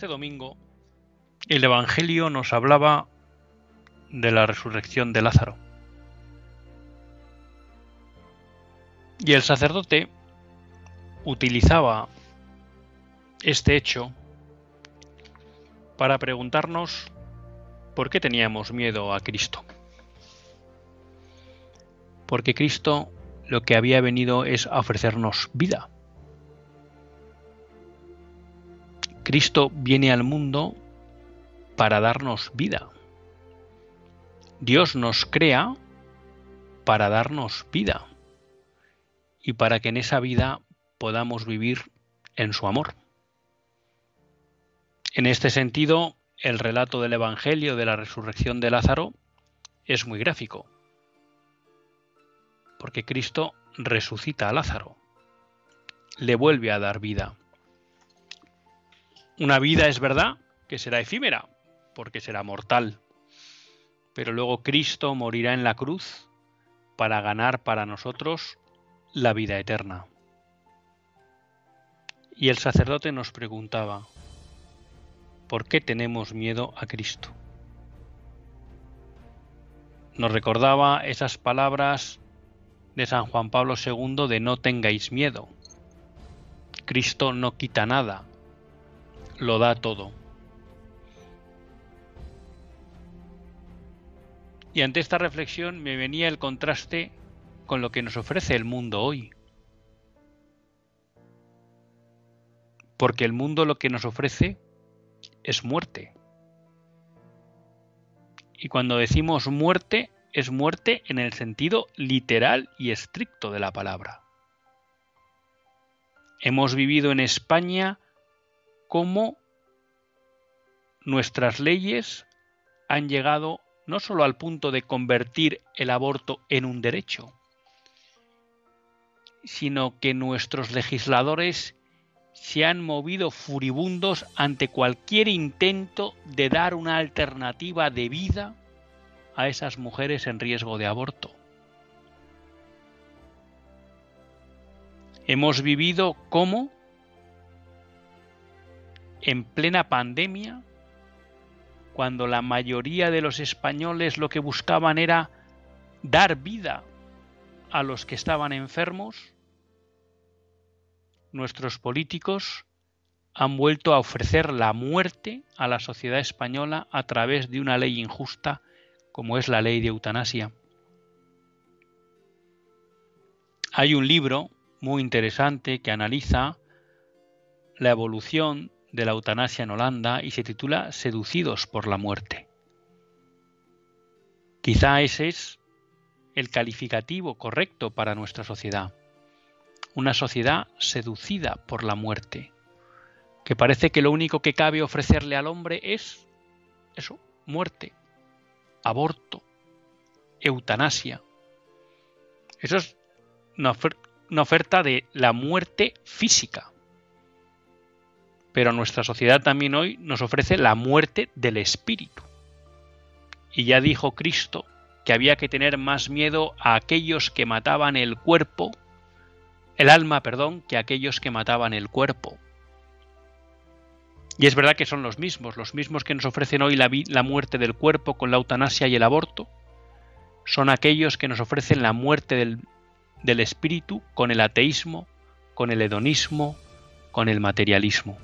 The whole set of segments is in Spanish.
Este domingo el Evangelio nos hablaba de la resurrección de Lázaro. Y el sacerdote utilizaba este hecho para preguntarnos por qué teníamos miedo a Cristo. Porque Cristo lo que había venido es a ofrecernos vida. Cristo viene al mundo para darnos vida. Dios nos crea para darnos vida y para que en esa vida podamos vivir en su amor. En este sentido, el relato del Evangelio de la resurrección de Lázaro es muy gráfico, porque Cristo resucita a Lázaro, le vuelve a dar vida. Una vida es verdad que será efímera, porque será mortal. Pero luego Cristo morirá en la cruz para ganar para nosotros la vida eterna. Y el sacerdote nos preguntaba, ¿por qué tenemos miedo a Cristo? Nos recordaba esas palabras de San Juan Pablo II de no tengáis miedo. Cristo no quita nada, lo da todo. Y ante esta reflexión me venía el contraste con lo que nos ofrece el mundo hoy. Porque el mundo lo que nos ofrece es muerte. Y cuando decimos muerte, es muerte en el sentido literal y estricto de la palabra. Hemos vivido en España cómo nuestras leyes han llegado no solo al punto de convertir el aborto en un derecho, sino que nuestros legisladores se han movido furibundos ante cualquier intento de dar una alternativa de vida a esas mujeres en riesgo de aborto. Hemos vivido cómo en plena pandemia, cuando la mayoría de los españoles lo que buscaban era dar vida a los que estaban enfermos, nuestros políticos han vuelto a ofrecer la muerte a la sociedad española a través de una ley injusta como es la ley de eutanasia. Hay un libro muy interesante que analiza la evolución de la eutanasia en Holanda y se titula Seducidos por la muerte. Quizá ese es el calificativo correcto para nuestra sociedad. Una sociedad seducida por la muerte, que parece que lo único que cabe ofrecerle al hombre es eso, muerte, aborto, eutanasia. Eso es una, oferta de la muerte física, pero nuestra sociedad también hoy nos ofrece la muerte del espíritu. Y ya dijo Cristo que había que tener más miedo a aquellos que mataban el cuerpo, el alma, perdón, que a aquellos que mataban el cuerpo. Y es verdad que son los mismos, los mismos que nos ofrecen hoy la, muerte del cuerpo con la eutanasia y el aborto, son aquellos que nos ofrecen la muerte del espíritu con el ateísmo, con el hedonismo, con el materialismo.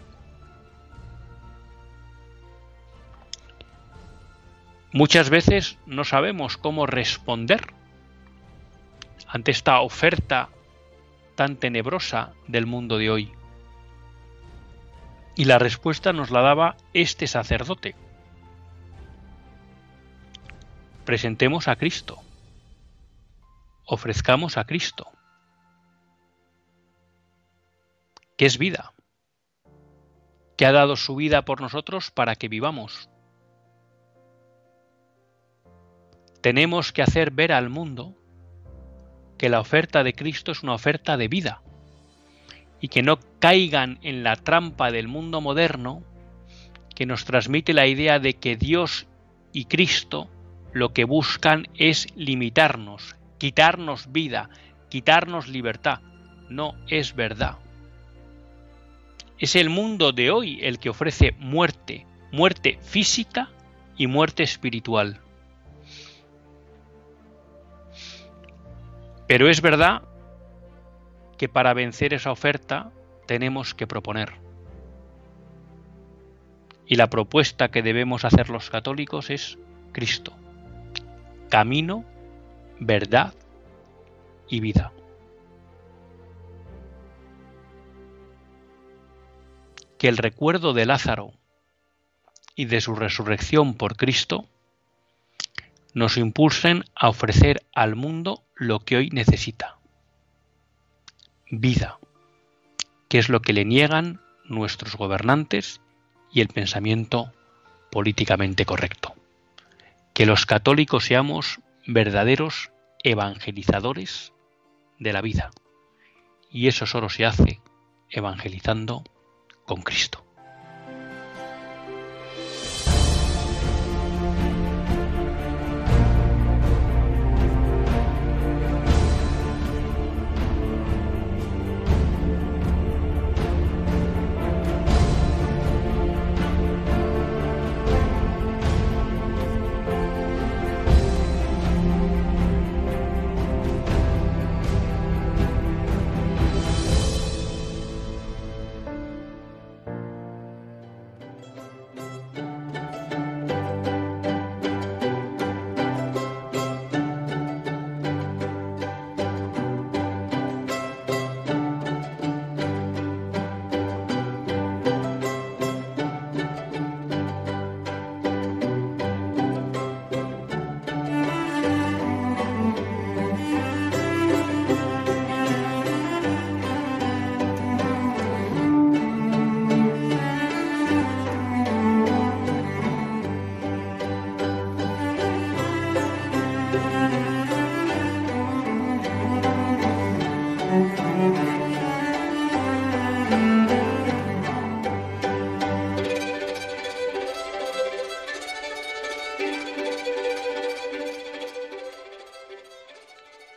Muchas veces no sabemos cómo responder ante esta oferta tan tenebrosa del mundo de hoy? Y la respuesta nos la daba este sacerdote. Presentemos a Cristo. Ofrezcamos a Cristo. ¿Qué es vida? Que ha dado su vida por nosotros para que vivamos. Tenemos que hacer ver al mundo que la oferta de Cristo es una oferta de vida y que no caigan en la trampa del mundo moderno que nos transmite la idea de que Dios y Cristo lo que buscan es limitarnos, quitarnos vida, quitarnos libertad. No es verdad. Es el mundo de hoy el que ofrece muerte, muerte física y muerte espiritual. Pero es verdad que para vencer esa oferta tenemos que proponer. Y la propuesta que debemos hacer los católicos es Cristo, camino, verdad y vida. Que el recuerdo de Lázaro y de su resurrección por Cristo nos impulsen a ofrecer al mundo lo que hoy necesita vida, que es lo que le niegan nuestros gobernantes y el pensamiento políticamente correcto. Que los católicos seamos verdaderos evangelizadores de la vida. Y eso solo se hace evangelizando con Cristo.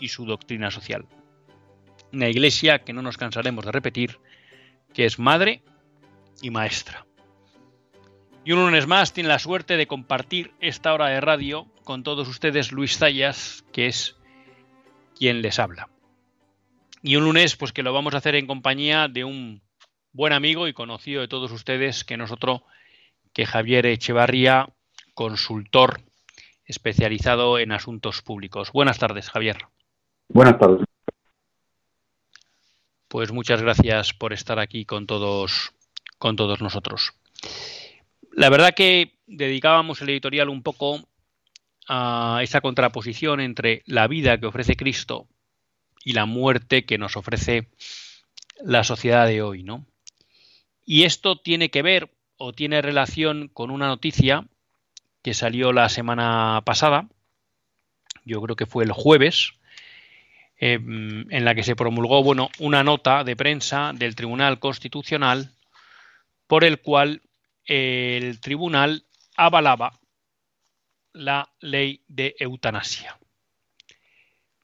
y su doctrina social. Una iglesia que no nos cansaremos de repetir, que es madre y maestra. Y un lunes más tiene la suerte de compartir esta hora de radio con todos ustedes Luis Zayas, que es quien les habla. Y un lunes, pues que lo vamos a hacer en compañía de un buen amigo y conocido de todos ustedes, que nosotros, que Javier Echevarría, consultor especializado en asuntos públicos. Buenas tardes, Javier. Buenas tardes. Pues muchas gracias por estar aquí con todos, con todos nosotros. La verdad que dedicábamos el editorial un poco a esa contraposición entre la vida que ofrece Cristo y la muerte que nos ofrece la sociedad de hoy, ¿no? Y esto tiene que ver o tiene relación con una noticia que salió la semana pasada, yo creo que fue el jueves, Em, en la que se promulgó bueno, una nota de prensa del Tribunal Constitucional por el cual el tribunal avalaba la ley de eutanasia.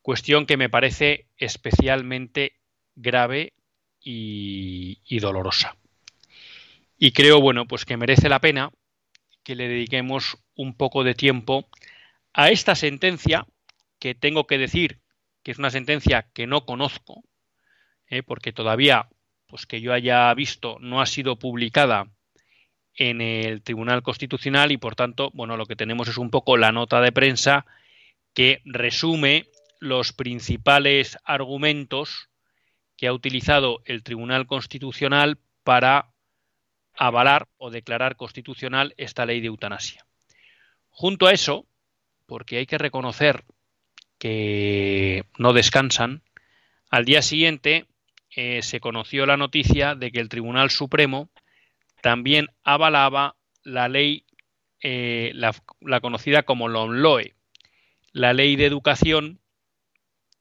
Cuestión que me parece especialmente grave y, y dolorosa. Y creo, bueno, pues que merece la pena que le dediquemos un poco de tiempo a esta sentencia que tengo que decir que es una sentencia que no conozco, ¿eh? porque todavía, pues que yo haya visto, no ha sido publicada en el Tribunal Constitucional y por tanto, bueno, lo que tenemos es un poco la nota de prensa que resume los principales argumentos que ha utilizado el Tribunal Constitucional para avalar o declarar constitucional esta ley de eutanasia. Junto a eso, porque hay que reconocer que no descansan, al día siguiente eh, se conoció la noticia de que el Tribunal Supremo también avalaba la ley, eh, la, conocida como LOMLOE, la ley de educación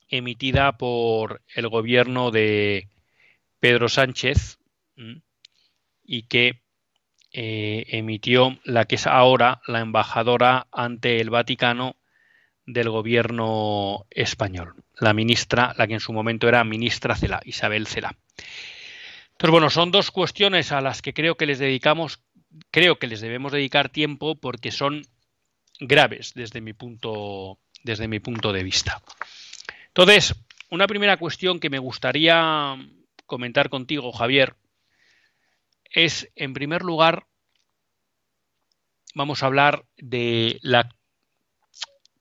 emitida por el gobierno de Pedro Sánchez y que eh, emitió la que es ahora la embajadora ante el Vaticano del gobierno español, la ministra, la que en su momento era ministra Cela, Isabel Cela. Entonces, bueno, son dos cuestiones a las que creo que les dedicamos, creo que les debemos dedicar tiempo porque son graves desde mi punto, desde mi punto de vista. Entonces, una primera cuestión que me gustaría comentar contigo, Javier, es, en primer lugar, vamos a hablar de la,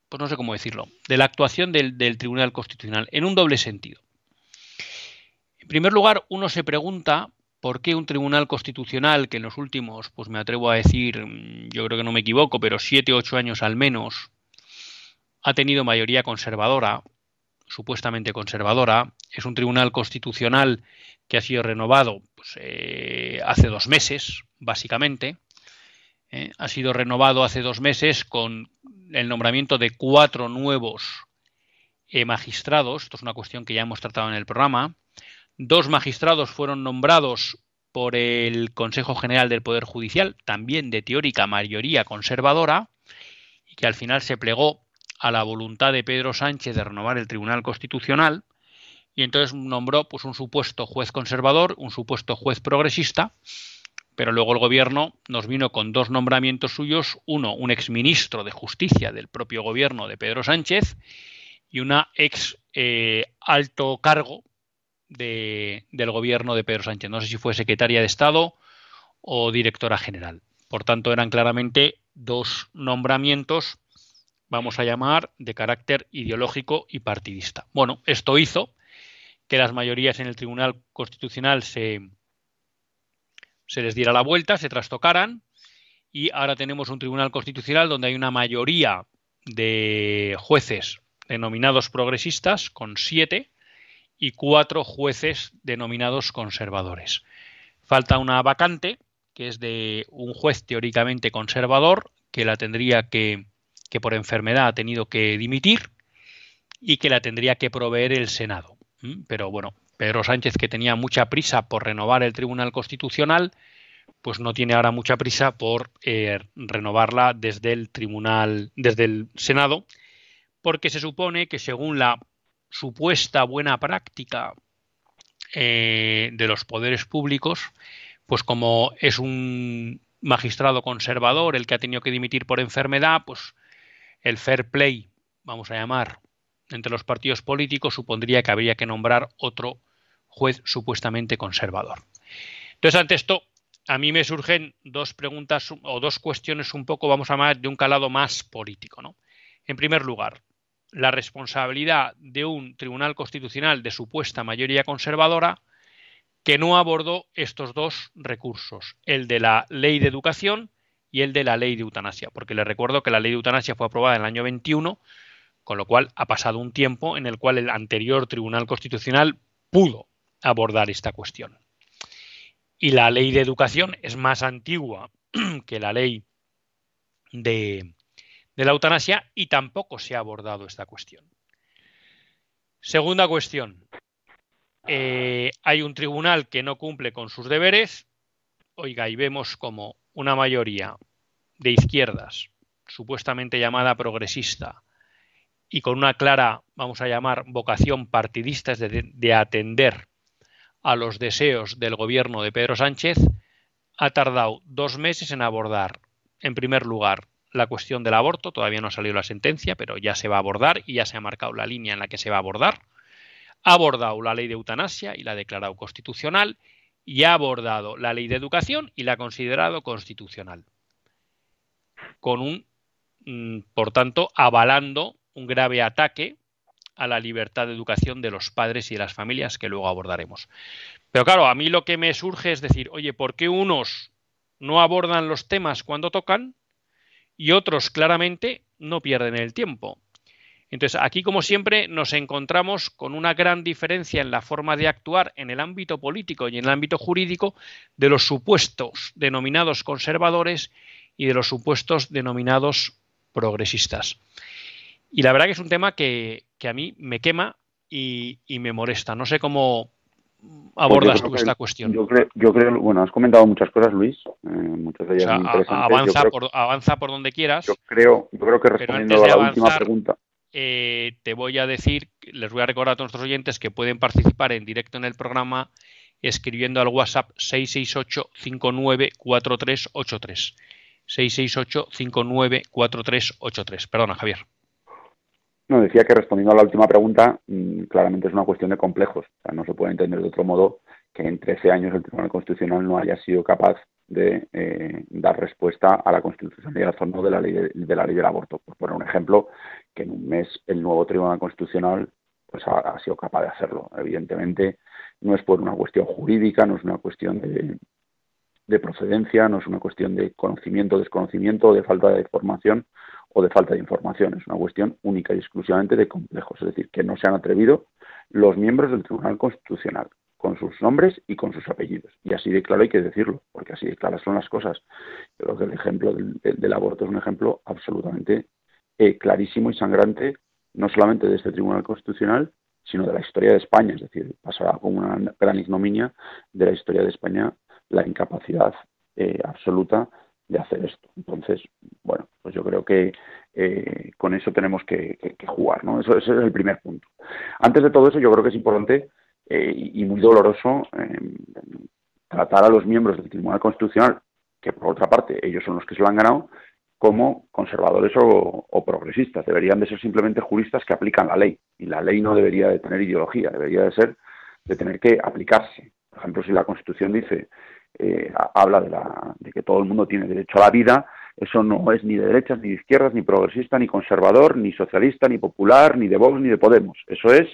pues no sé cómo decirlo, de la actuación del, Tribunal Constitucional en un doble sentido. En primer lugar, uno se pregunta por qué un Tribunal Constitucional que en los últimos, pues me atrevo a decir, yo creo que no me equivoco, pero siete ocho años al menos, ha tenido mayoría conservadora, supuestamente conservadora, es un Tribunal Constitucional que ha sido renovado pues, eh, hace dos meses, básicamente. Eh, ha sido renovado hace dos meses con el nombramiento de cuatro nuevos eh, magistrados. Esto es una cuestión que ya hemos tratado en el programa. Dos magistrados fueron nombrados por el Consejo General del Poder Judicial, también de teórica mayoría conservadora, y que al final se plegó a la voluntad de Pedro Sánchez de renovar el Tribunal Constitucional y entonces nombró pues un supuesto juez conservador, un supuesto juez progresista, pero luego el gobierno nos vino con dos nombramientos suyos, uno un exministro de justicia del propio gobierno de Pedro Sánchez y una ex eh, alto cargo de, del gobierno de Pedro Sánchez. No sé si fue secretaria de Estado o directora general. Por tanto, eran claramente dos nombramientos, vamos a llamar, de carácter ideológico y partidista. Bueno, esto hizo que las mayorías en el Tribunal Constitucional se, se les diera la vuelta, se trastocaran, y ahora tenemos un Tribunal Constitucional donde hay una mayoría de jueces denominados progresistas, con siete, y cuatro jueces denominados conservadores. Falta una vacante, que es de un juez teóricamente conservador, que la tendría que, que por enfermedad ha tenido que dimitir, y que la tendría que proveer el Senado. Pero bueno, Pedro Sánchez, que tenía mucha prisa por renovar el Tribunal Constitucional, pues no tiene ahora mucha prisa por eh, renovarla desde el Tribunal, desde el Senado, porque se supone que según la supuesta buena práctica eh, de los poderes públicos, pues como es un magistrado conservador el que ha tenido que dimitir por enfermedad, pues el fair play, vamos a llamar, entre los partidos políticos supondría que habría que nombrar otro juez supuestamente conservador. Entonces, ante esto, a mí me surgen dos preguntas o dos cuestiones un poco, vamos a llamar, de un calado más político. ¿no? En primer lugar, la responsabilidad de un tribunal constitucional de supuesta mayoría conservadora que no abordó estos dos recursos, el de la ley de educación y el de la ley de eutanasia, porque les recuerdo que la ley de eutanasia fue aprobada en el año 21 con lo cual ha pasado un tiempo en el cual el anterior Tribunal Constitucional pudo abordar esta cuestión. Y la ley de educación es más antigua que la ley de, la eutanasia y tampoco se ha abordado esta cuestión. Segunda cuestión. Eh, hay un tribunal que no cumple con sus deberes. Oiga, y vemos como una mayoría de izquierdas, supuestamente llamada progresista, y con una clara, vamos a llamar, vocación partidista, de, de atender a los deseos del gobierno de Pedro Sánchez, ha tardado dos meses en abordar, en primer lugar, la cuestión del aborto, todavía no ha salido la sentencia, pero ya se va a abordar y ya se ha marcado la línea en la que se va a abordar. Ha abordado la ley de eutanasia y la ha declarado constitucional y ha abordado la ley de educación y la ha considerado constitucional. Con un, mm, por tanto, avalando un grave ataque a la libertad de educación de los padres y de las familias que luego abordaremos. Pero claro, a mí lo que me surge es decir, oye, ¿por qué unos no abordan los temas cuando tocan y otros claramente no pierden el tiempo. Entonces, aquí, como siempre, nos encontramos con una gran diferencia en la forma de actuar en el ámbito político y en el ámbito jurídico de los supuestos denominados conservadores y de los supuestos denominados progresistas. Y la verdad que es un tema que, a mí me quema y, y, me molesta. No sé cómo, abordas tú esta cuestión? Yo creo, yo creo, bueno, has comentado muchas cosas, Luis, eh, muchas de ellas Avanza, por, avanza por donde quieras. Yo creo, yo creo que respondiendo a la última pregunta. Eh, te voy a decir, les voy a recordar a todos nuestros oyentes que pueden participar en directo en el programa escribiendo al WhatsApp 668 594383 668 594383 Perdona, Javier. No, decía que respondiendo a la última pregunta, mm, claramente es una cuestión de complejos. O sea, no se puede entender de otro modo que en 13 años el Tribunal Constitucional no haya sido capaz de eh, dar respuesta a la constitucionalidad o no de la, ley de, la ley del aborto. Por poner un ejemplo, que en un mes el nuevo Tribunal Constitucional pues ha, sido capaz de hacerlo. Evidentemente, no es por una cuestión jurídica, no es una cuestión de, de procedencia, no es una cuestión de conocimiento, desconocimiento de falta de información, o de falta de información. Es una cuestión única y exclusivamente de complejos, es decir, que no se han atrevido los miembros del Tribunal Constitucional con sus nombres y con sus apellidos. Y así de claro hay que decirlo, porque así de claras son las cosas. Yo creo que el ejemplo del, aborto es un ejemplo absolutamente eh, clarísimo y sangrante, no solamente de este Tribunal Constitucional, sino de la historia de España. Es decir, pasará como una gran ignominia de la historia de España la incapacidad eh, absoluta de hacer esto. Entonces, bueno, pues yo creo que eh, con eso tenemos que, jugar, ¿no? Eso, ese es el primer punto. Antes de todo eso, yo creo que es importante eh, y muy doloroso eh, tratar a los miembros del Tribunal Constitucional, que por otra parte ellos son los que se lo han ganado, como conservadores o, progresistas. Deberían de ser simplemente juristas que aplican la ley. Y la ley no debería de tener ideología, debería de ser de tener que aplicarse. Por ejemplo, si la Constitución dice eh, habla de, la, de que todo el mundo tiene derecho a la vida, eso no es ni de derechas, ni de izquierdas, ni progresista, ni conservador, ni socialista, ni popular, ni de Vox, ni de Podemos. Eso es,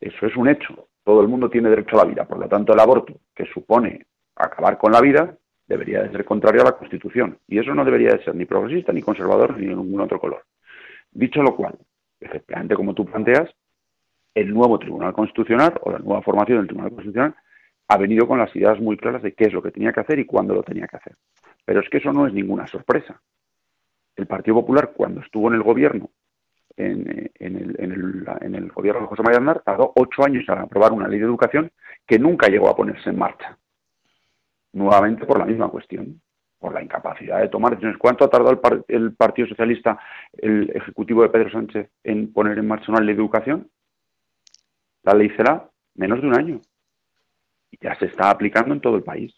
eso es un hecho. Todo el mundo tiene derecho a la vida. Por lo tanto, el aborto, que supone acabar con la vida, debería de ser contrario a la Constitución. Y eso no debería de ser ni progresista, ni conservador, ni de ningún otro color. Dicho lo cual, efectivamente, como tú planteas, el nuevo Tribunal Constitucional o la nueva formación del Tribunal Constitucional ha venido con las ideas muy claras de qué es lo que tenía que hacer y cuándo lo tenía que hacer. Pero es que eso no es ninguna sorpresa. El Partido Popular, cuando estuvo en el gobierno, en, el, gobierno de José María Aznar, tardó ocho años en aprobar una ley de educación que nunca llegó a ponerse en marcha. Nuevamente por la misma cuestión, por la incapacidad de tomar decisiones. ¿Cuánto ha tardado el, el Partido Socialista, el Ejecutivo de Pedro Sánchez, en poner en marcha una ley de educación? La ley será menos de un año ya se está aplicando en todo el país.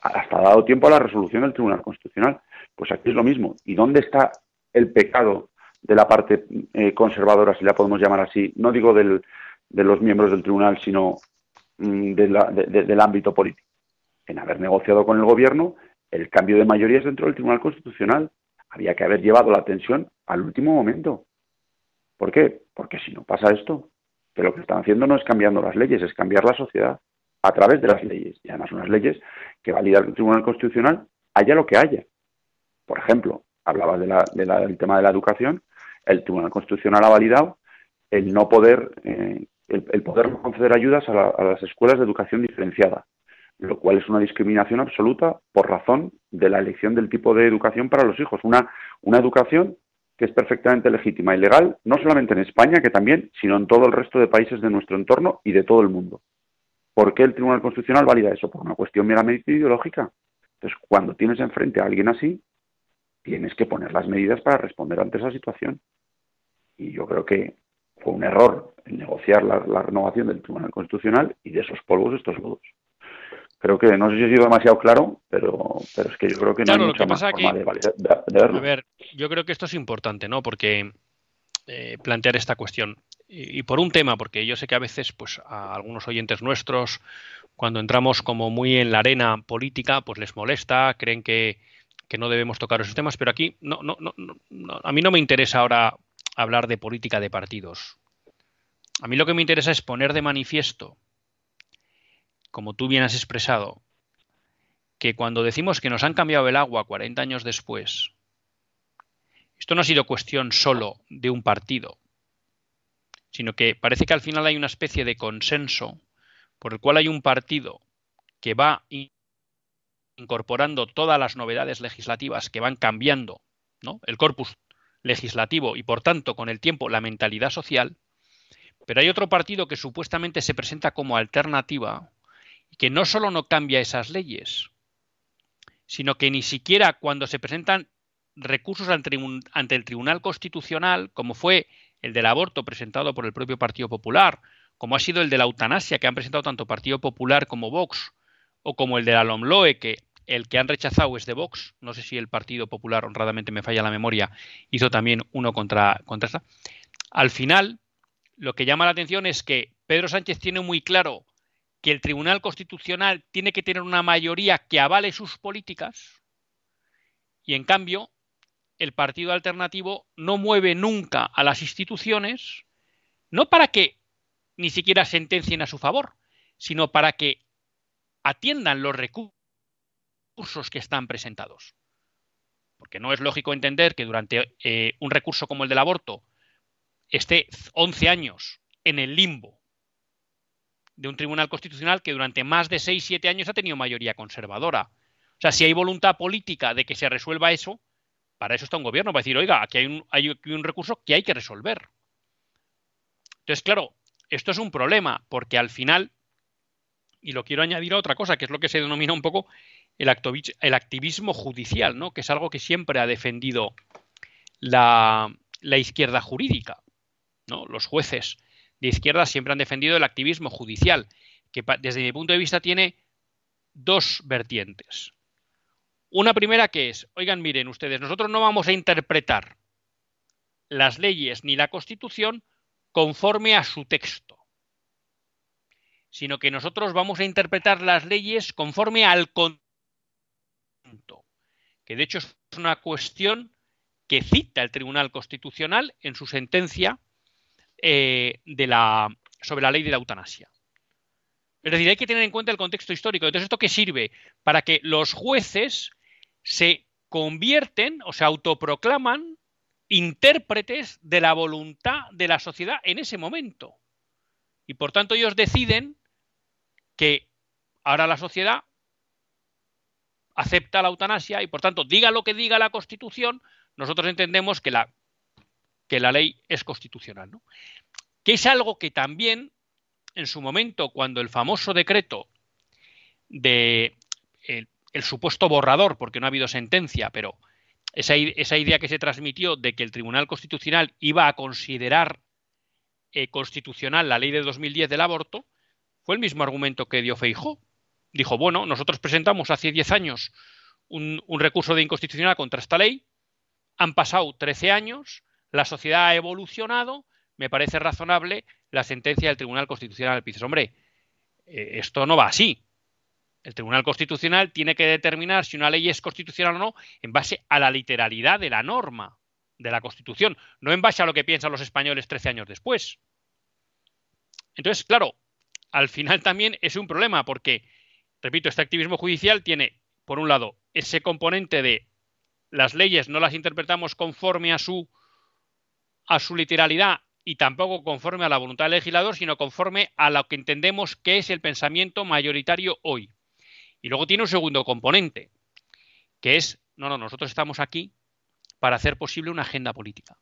Hasta ha dado tiempo a la resolución del Tribunal Constitucional. Pues aquí es lo mismo. ¿Y dónde está el pecado de la parte eh, conservadora, si la podemos llamar así? No digo de los miembros del tribunal, sino mm, del ámbito político. En haber negociado con el gobierno el cambio de mayorías dentro del Tribunal Constitucional. Había que haber llevado la tensión al último momento. ¿Por qué? Porque si no pasa esto, que lo que están haciendo no es cambiando las leyes, es cambiar la sociedad a través de las leyes, y además unas leyes que valida el Tribunal Constitucional, haya lo que haya. Por ejemplo, hablabas del tema de la educación, el Tribunal Constitucional ha validado el no poder, eh, el, poder conceder ayudas a, las escuelas de educación diferenciada, lo cual es una discriminación absoluta por razón de la elección del tipo de educación para los hijos. Una, una educación que es perfectamente legítima y legal, no solamente en España, que también, sino en todo el resto de países de nuestro entorno y de todo el mundo. ¿Por qué el Tribunal Constitucional valida eso? Por una cuestión meramente ideológica. Entonces, cuando tienes enfrente a alguien así, tienes que poner las medidas para responder ante esa situación. Y yo creo que fue un error negociar la, renovación del Tribunal Constitucional y de esos polvos estos lodos. Creo que no sé si he sido demasiado claro, pero, pero es que yo creo que no hay mucha más forma de, verlo. A ver, yo creo que esto es importante, ¿no? Porque eh, plantear esta cuestión. Y, por un tema, porque yo sé que a veces, pues, a algunos oyentes nuestros, cuando entramos como muy en la arena política, pues les molesta, creen que, que no debemos tocar esos temas, pero aquí no, no, no, no, a mí no me interesa ahora hablar de política de partidos. A mí lo que me interesa es poner de manifiesto, como tú bien has expresado, que cuando decimos que nos han cambiado el agua 40 años después, esto no ha sido cuestión solo de un partido, sino que parece que al final hay una especie de consenso por el cual hay un partido que va incorporando todas las novedades legislativas que van cambiando ¿no? el corpus legislativo y por tanto con el tiempo la mentalidad social, pero hay otro partido que supuestamente se presenta como alternativa y que no solo no cambia esas leyes, sino que ni siquiera cuando se presentan recursos ante el Tribunal Constitucional, como fue el del aborto presentado por el propio Partido Popular, como ha sido el de la eutanasia que han presentado tanto Partido Popular como Vox, o como el de la LOMLOE que el que han rechazado es de Vox, no sé si el Partido Popular, honradamente me falla la memoria, hizo también uno contra, contra esta. Al final, lo que llama la atención es que Pedro Sánchez tiene muy claro que el Tribunal Constitucional tiene que tener una mayoría que avale sus políticas y en cambio el partido alternativo no mueve nunca a las instituciones, no para que ni siquiera sentencien a su favor, sino para que atiendan los recursos que están presentados. Porque no es lógico entender que durante eh, un recurso como el del aborto esté 11 años en el limbo de un tribunal constitucional que durante más de 6-7 años ha tenido mayoría conservadora. O sea, si hay voluntad política de que se resuelva eso, para eso está un gobierno, para decir, oiga, aquí hay un, hay un recurso que hay que resolver. Entonces, claro, esto es un problema, porque al final, y lo quiero añadir a otra cosa, que es lo que se denomina un poco el, activismo judicial, ¿no? que es algo que siempre ha defendido la, izquierda jurídica. ¿no? Los jueces de izquierda siempre han defendido el activismo judicial, que desde mi punto de vista tiene dos vertientes. Una primera que es, oigan, miren ustedes, nosotros no vamos a interpretar las leyes ni la Constitución conforme a su texto sino que nosotros vamos a interpretar las leyes conforme al contexto que de hecho es una cuestión que cita el Tribunal Constitucional en su sentencia eh, sobre la ley de la eutanasia. Es decir, hay que tener en cuenta el contexto histórico. Entonces, ¿esto qué sirve? Para que los jueces se convierten o se autoproclaman intérpretes de la voluntad de la sociedad en ese momento. Y por tanto ellos deciden que ahora la sociedad acepta la eutanasia y por tanto diga lo que diga la Constitución, nosotros entendemos que la, que la ley es constitucional. Que es algo que también en su momento, cuando el famoso decreto de el, supuesto borrador, porque no ha habido sentencia, pero esa, esa, idea que se transmitió de que el Tribunal Constitucional iba a considerar eh, constitucional la ley de 2010 del aborto, fue el mismo argumento que dio Feijó dijo, bueno, nosotros presentamos hace 10 años un, recurso de inconstitucionalidad contra esta ley, han pasado 13 años, la sociedad ha evolucionado, me parece razonable la sentencia del Tribunal Constitucional. Dices, hombre, eh, esto no va así. El Tribunal Constitucional tiene que determinar si una ley es constitucional o no en base a la literalidad de la norma de la Constitución, no en base a lo que piensan los españoles 13 años después. Entonces, claro, al final también es un problema porque repito, este activismo judicial tiene, por un lado, ese componente de las leyes no las interpretamos conforme a su, a su literalidad y tampoco conforme a la voluntad del legislador, sino conforme a lo que entendemos que es el pensamiento mayoritario hoy. Y luego tiene un segundo componente, que es, no, no, nosotros estamos aquí para hacer posible una agenda política.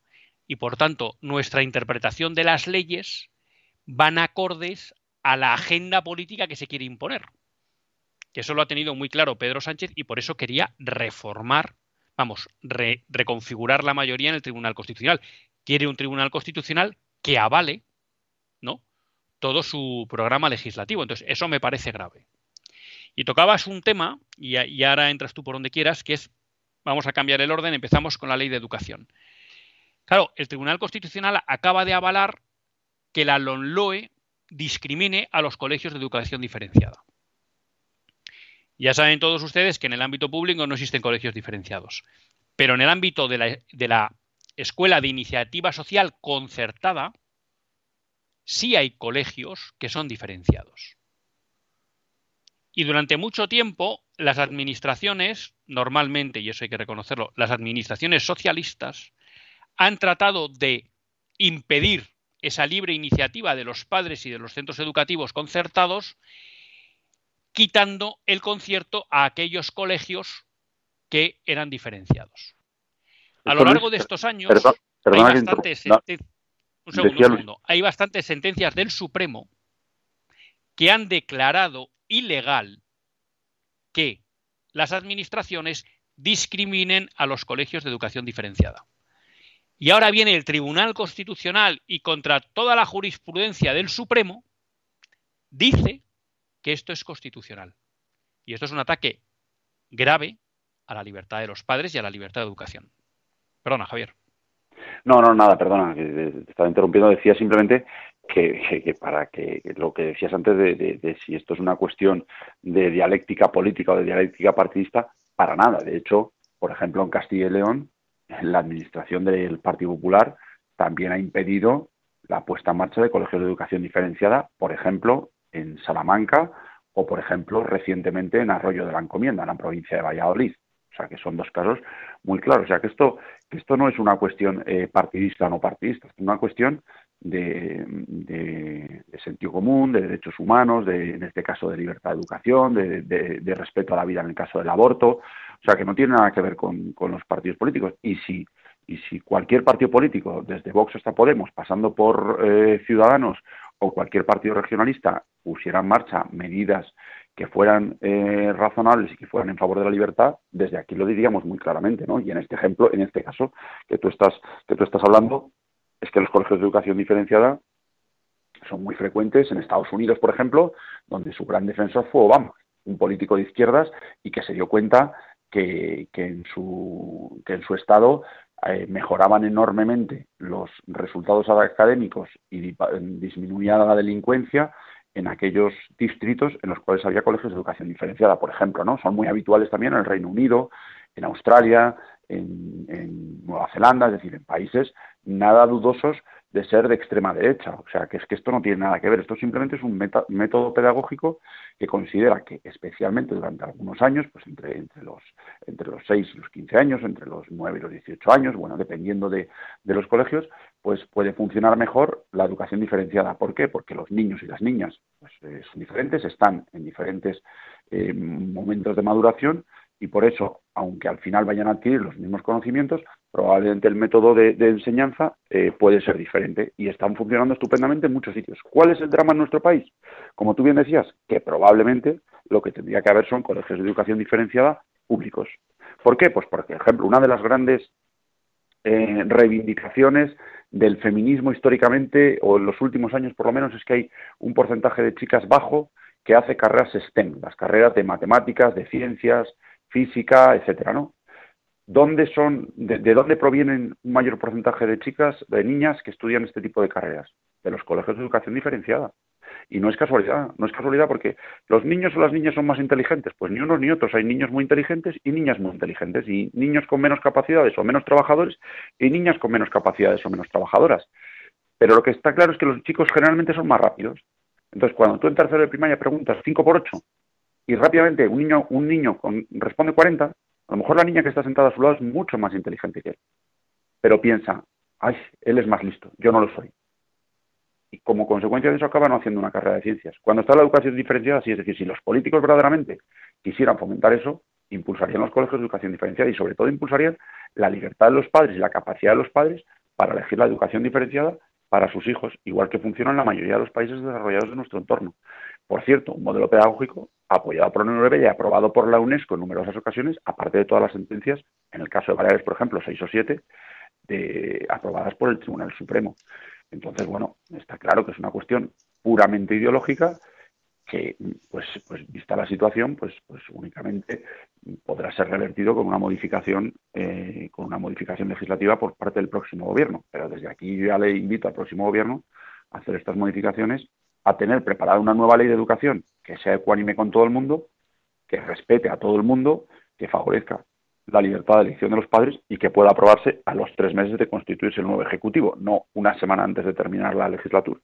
Y por tanto, nuestra interpretación de las leyes van acordes a la agenda política que se quiere imponer que eso lo ha tenido muy claro Pedro Sánchez y por eso quería reformar, vamos, reconfigurar la mayoría en el Tribunal Constitucional, quiere un tribunal constitucional que avale, ¿no? todo su programa legislativo. Entonces, eso me parece grave. Y tocabas un tema, y, ahora entras tú por donde quieras, que es, vamos a cambiar el orden, empezamos con la ley de educación. Claro, el Tribunal Constitucional acaba de avalar que la LONLOE discrimine a los colegios de educación diferenciada. Ya saben todos ustedes que en el ámbito público no existen colegios diferenciados, pero en el ámbito de la escuela de iniciativa social concertada, sí hay colegios que son diferenciados. Y durante mucho tiempo las administraciones, normalmente, y eso hay que reconocerlo, las administraciones socialistas han tratado de impedir esa libre iniciativa de los padres y de los centros educativos concertados quitando el concierto a aquellos colegios que eran diferenciados. A lo largo de estos años hay, bastantes hay bastantes sentencias del Supremo que han declarado ilegal que las administraciones discriminen a los colegios de educación diferenciada. Y ahora viene el Tribunal Constitucional y contra toda la jurisprudencia del Supremo dice que esto es constitucional. Y esto es un ataque grave a la libertad de los padres y a la libertad de educación. Perdona, Javier. No, no, nada, perdona, estaba interrumpiendo. Decía simplemente que, para que lo que decías antes de, si esto es una cuestión de dialéctica política o de dialéctica partidista, para nada. De hecho, por ejemplo, en Castilla y León, la administración del Partido Popular también ha impedido la puesta en marcha de colegios de educación diferenciada, por ejemplo, en Salamanca o, por ejemplo, recientemente en Arroyo de la Encomienda, en la provincia de Valladolid. O sea, que son dos casos muy claros. O sea, que esto, que esto no es una cuestión eh, partidista o no partidista, es una cuestión de, de, sentido común, de derechos humanos, de, en este caso de libertad de educación, de, respeto a la vida en el caso del aborto. O sea, que no tiene nada que ver con, con los partidos políticos. Y si, y si cualquier partido político, desde Vox hasta Podemos, pasando por eh, Ciudadanos o cualquier partido regionalista pusiera en marcha medidas que fueran eh, razonables y que fueran en favor de la libertad, desde aquí lo diríamos muy claramente, ¿no? Y en este ejemplo, en este caso que tú estás que tú estás hablando, es que los colegios de educación diferenciada son muy frecuentes en Estados Unidos, por ejemplo, donde su gran defensor fue Obama, un político de izquierdas y que se dio cuenta que, en su estado eh, mejoraban enormemente los resultados académicos y disminuía la delincuencia en aquellos distritos en los cuales había colegios de educación diferenciada, por ejemplo, ¿no? Son muy habituales también en el Reino Unido, en Australia, en, Nueva Zelanda, es decir, en países nada dudosos de ser de extrema derecha. O sea, que es que esto no tiene nada que ver. Esto simplemente es un método pedagógico que considera que, especialmente durante algunos años, pues entre, entre, los, entre los 6 y los 15 años, entre los 9 y los 18 años, bueno, dependiendo de, de los colegios, pues puede funcionar mejor la educación diferenciada. ¿Por qué? Porque los niños y las niñas pues, eh, son diferentes, están en diferentes eh, momentos de maduración y por eso, aunque al final vayan a adquirir los mismos conocimientos, probablemente el método de, enseñanza eh, puede ser diferente y están funcionando estupendamente en muchos sitios. ¿Cuál es el drama en nuestro país? Como tú bien decías, que probablemente lo que tendría que haber son colegios de educación diferenciada públicos. ¿Por qué? Pues porque, por ejemplo, una de las grandes eh, reivindicaciones del feminismo históricamente, o en los últimos años por lo menos, es que hay un porcentaje de chicas bajo que hace carreras STEM, las carreras de matemáticas, de ciencias, física, etcétera, ¿no? ¿Dónde son, de, dónde provienen un mayor porcentaje de chicas, de niñas que estudian este tipo de carreras? De los colegios de educación diferenciada. Y no es casualidad, no es casualidad porque los niños o las niñas son más inteligentes. Pues ni unos ni otros. Hay niños muy inteligentes y niñas muy inteligentes. Y niños con menos capacidades o menos trabajadores y niñas con menos capacidades o menos trabajadoras. Pero lo que está claro es que los chicos generalmente son más rápidos. Entonces, cuando tú en tercero de primaria preguntas 5 por 8 y rápidamente un niño, un niño con, responde 40, a lo mejor la niña que está sentada a su lado es mucho más inteligente que él. Pero piensa, ay, él es más listo, yo no lo soy. Y como consecuencia de eso acaban haciendo una carrera de ciencias. Cuando está la educación diferenciada, sí, es decir, si los políticos verdaderamente quisieran fomentar eso, impulsarían los colegios de educación diferenciada y sobre todo impulsarían la libertad de los padres y la capacidad de los padres para elegir la educación diferenciada para sus hijos, igual que funciona en la mayoría de los países desarrollados de nuestro entorno. Por cierto, un modelo pedagógico apoyado por la Unión Europea y aprobado por la UNESCO en numerosas ocasiones, aparte de todas las sentencias, en el caso de Baleares, por ejemplo, seis o siete, aprobadas por el Tribunal Supremo. Entonces, bueno, está claro que es una cuestión puramente ideológica que, pues, pues vista la situación, pues, pues únicamente podrá ser revertido con una modificación, eh, con una modificación legislativa por parte del próximo gobierno. Pero desde aquí yo ya le invito al próximo gobierno a hacer estas modificaciones, a tener preparada una nueva ley de educación que sea ecuánime con todo el mundo, que respete a todo el mundo, que favorezca la libertad de elección de los padres y que pueda aprobarse a los tres meses de constituirse el nuevo Ejecutivo, no una semana antes de terminar la legislatura.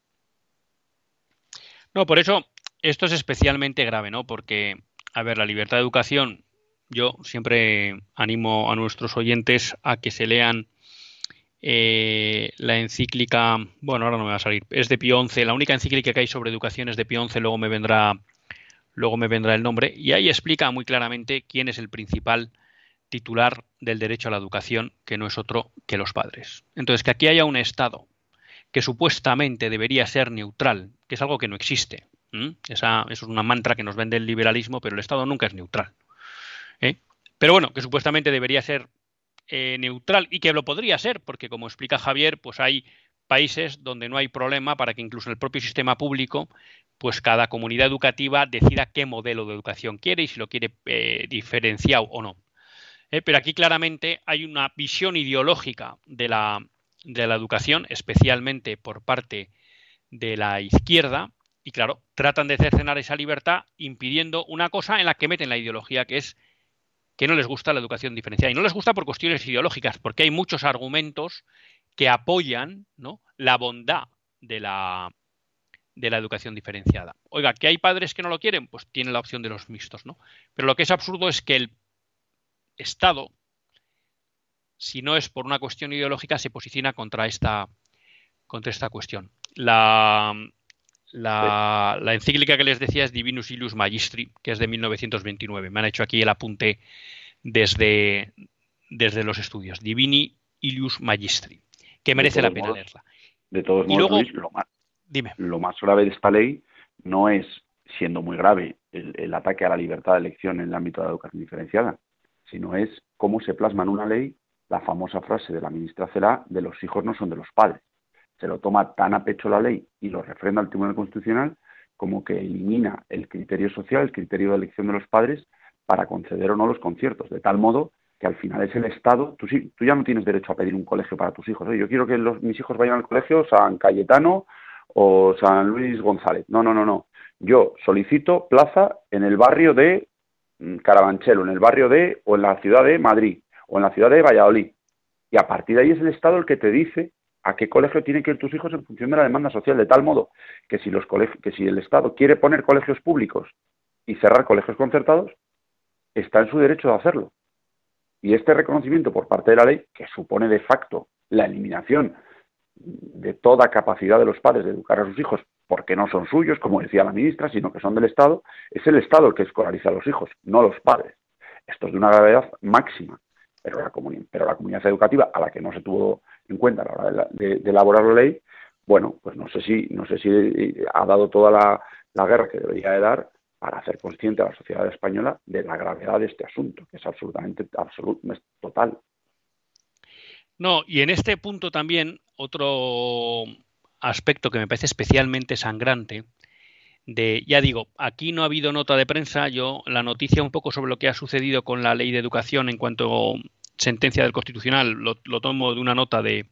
No, por eso esto es especialmente grave, ¿no? Porque, a ver, la libertad de educación, yo siempre animo a nuestros oyentes a que se lean eh, la encíclica, bueno, ahora no me va a salir, es de Pío XI, la única encíclica que hay sobre educación es de Pío XI, luego me vendrá, luego me vendrá el nombre, y ahí explica muy claramente quién es el principal titular del derecho a la educación, que no es otro que los padres. Entonces, que aquí haya un Estado que supuestamente debería ser neutral, que es algo que no existe, esa, eso es una mantra que nos vende el liberalismo, pero el Estado nunca es neutral. ¿eh? Pero bueno, que supuestamente debería ser eh, neutral y que lo podría ser, porque como explica Javier, pues hay países donde no hay problema para que incluso el propio sistema público, pues cada comunidad educativa decida qué modelo de educación quiere y si lo quiere eh, diferenciado o no. pero aquí claramente hay una visión ideológica de la, de la educación, especialmente por parte de la izquierda, y claro, tratan de cercenar esa libertad impidiendo una cosa en la que meten la ideología, que es que no les gusta la educación diferenciada. Y no les gusta por cuestiones ideológicas, porque hay muchos argumentos que apoyan la bondad de la, de la educación diferenciada. Oiga, que hay padres que no lo quieren, pues tienen la opción de los mixtos, ¿no? Pero lo que es absurdo es que el Estado, si no es por una cuestión ideológica, se posiciona contra esta, contra esta cuestión. La, la, encíclica que les decía es Divinus Illus Magistri, que es de 1929. Me han hecho aquí el apunte desde, desde los estudios. Divini Illus Magistri, que merece la pena leerla. De todos modos, lo, más, dime. lo más grave de esta ley no es, siendo muy grave, el, ataque a la libertad de elección en el ámbito de la educación diferenciada, sino es cómo se plasma en una ley la famosa frase de la ministra Cela de los hijos no son de los padres se lo toma tan a pecho la ley y lo refrenda el Tribunal Constitucional como que elimina el criterio social, el criterio de elección de los padres para conceder o no los conciertos, de tal modo que al final es el Estado, tú, tú ya no tienes derecho a pedir un colegio para tus hijos, yo quiero que mis hijos vayan al colegio San Cayetano o San Luis González, no, no, no, no, yo solicito plaza en el barrio de mm, Carabanchelo, en el barrio de, o en la ciudad de Madrid, o en la ciudad de Valladolid, y a partir de ahí es el Estado el que te dice a qué colegio tienen que ir tus hijos en función de la demanda social, de tal modo que si, el Estado quiere poner colegios públicos y cerrar colegios concertados, está en su derecho de hacerlo. Y este reconocimiento por parte de la ley, que supone de facto la eliminación de toda capacidad de los padres de educar a sus hijos porque no son suyos, como decía la ministra, sino que son del Estado, es el Estado el que escolariza a los hijos, no los padres. Esto es de una gravedad máxima, pero la, pero la comunidad educativa a la que no se tuvo en cuenta a la hora de, elaborar la ley, bueno, pues no sé si, no sé si ha dado toda la, guerra que debería de dar para hacer consciente a la sociedad española de la gravedad de este asunto, que es absolutamente absoluto, total. No, y en este punto también otro aspecto que me parece especialmente sangrante, de, ya digo, aquí no ha habido nota de prensa, yo la noticia un poco sobre lo que ha sucedido con la ley de educación en cuanto sentencia del Constitucional, lo, tomo de una nota de,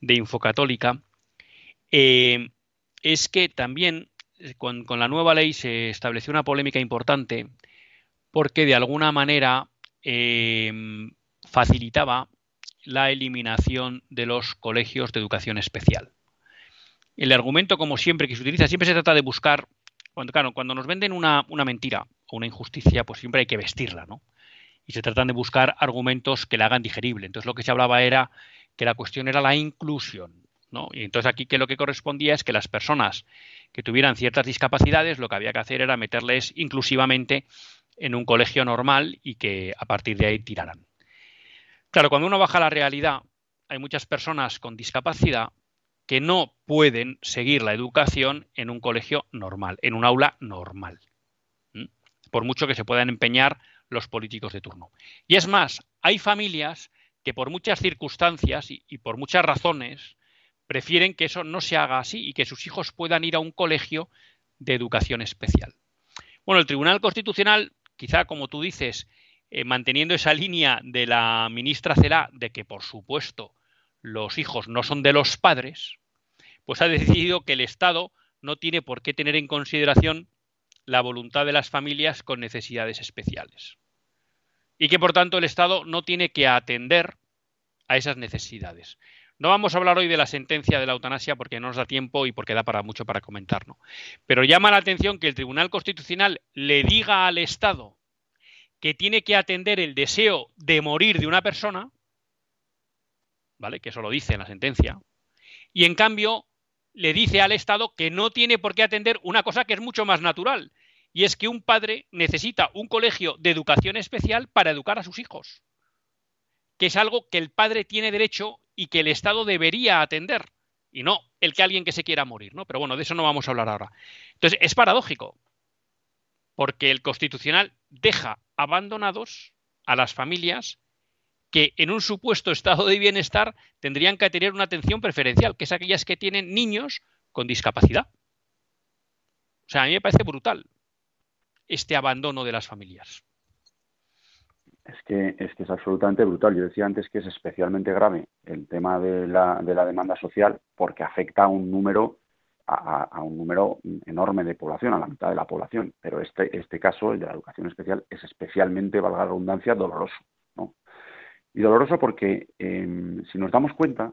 de Infocatólica, eh, es que también eh, con, la nueva ley se estableció una polémica importante porque de alguna manera eh, facilitaba la eliminación de los colegios de educación especial. El argumento, como siempre que se utiliza, siempre se trata de buscar, cuando, claro, cuando nos venden una, una mentira o una injusticia, pues siempre hay que vestirla, ¿no? y se tratan de buscar argumentos que la hagan digerible. Entonces lo que se hablaba era que la cuestión era la inclusión. ¿no? Y entonces aquí que lo que correspondía es que las personas que tuvieran ciertas discapacidades lo que había que hacer era meterles inclusivamente en un colegio normal y que a partir de ahí tiraran. Claro, cuando uno baja la realidad, hay muchas personas con discapacidad que no pueden seguir la educación en un colegio normal, en un aula normal. Por mucho que se puedan empeñar los políticos de turno. Y es más, hay familias que por muchas circunstancias y, por muchas razones prefieren que eso no se haga así y que sus hijos puedan ir a un colegio de educación especial. Bueno, el Tribunal Constitucional, quizá como tú dices, eh, manteniendo esa línea de la ministra Celá de que, por supuesto, los hijos no son de los padres, pues ha decidido que el Estado no tiene por qué tener en consideración la voluntad de las familias con necesidades especiales. Y que por tanto el Estado no tiene que atender a esas necesidades. No vamos a hablar hoy de la sentencia de la eutanasia porque no nos da tiempo y porque da para mucho para comentarlo. Pero llama la atención que el Tribunal Constitucional le diga al Estado que tiene que atender el deseo de morir de una persona, ¿vale? Que eso lo dice en la sentencia. Y en cambio le dice al Estado que no tiene por qué atender una cosa que es mucho más natural, y es que un padre necesita un colegio de educación especial para educar a sus hijos, que es algo que el padre tiene derecho y que el Estado debería atender, y no el que alguien que se quiera morir, ¿no? Pero bueno, de eso no vamos a hablar ahora. Entonces, es paradójico, porque el Constitucional deja abandonados a las familias que en un supuesto estado de bienestar tendrían que tener una atención preferencial, que es aquellas que tienen niños con discapacidad. O sea, a mí me parece brutal este abandono de las familias. Es que, es que es absolutamente brutal. Yo decía antes que es especialmente grave el tema de la, de la demanda social porque afecta a un número a, un número enorme de población, a la mitad de la población. Pero este, este caso, el de la educación especial, es especialmente, valga la redundancia, doloroso. Y doloroso porque, em, si nos damos cuenta,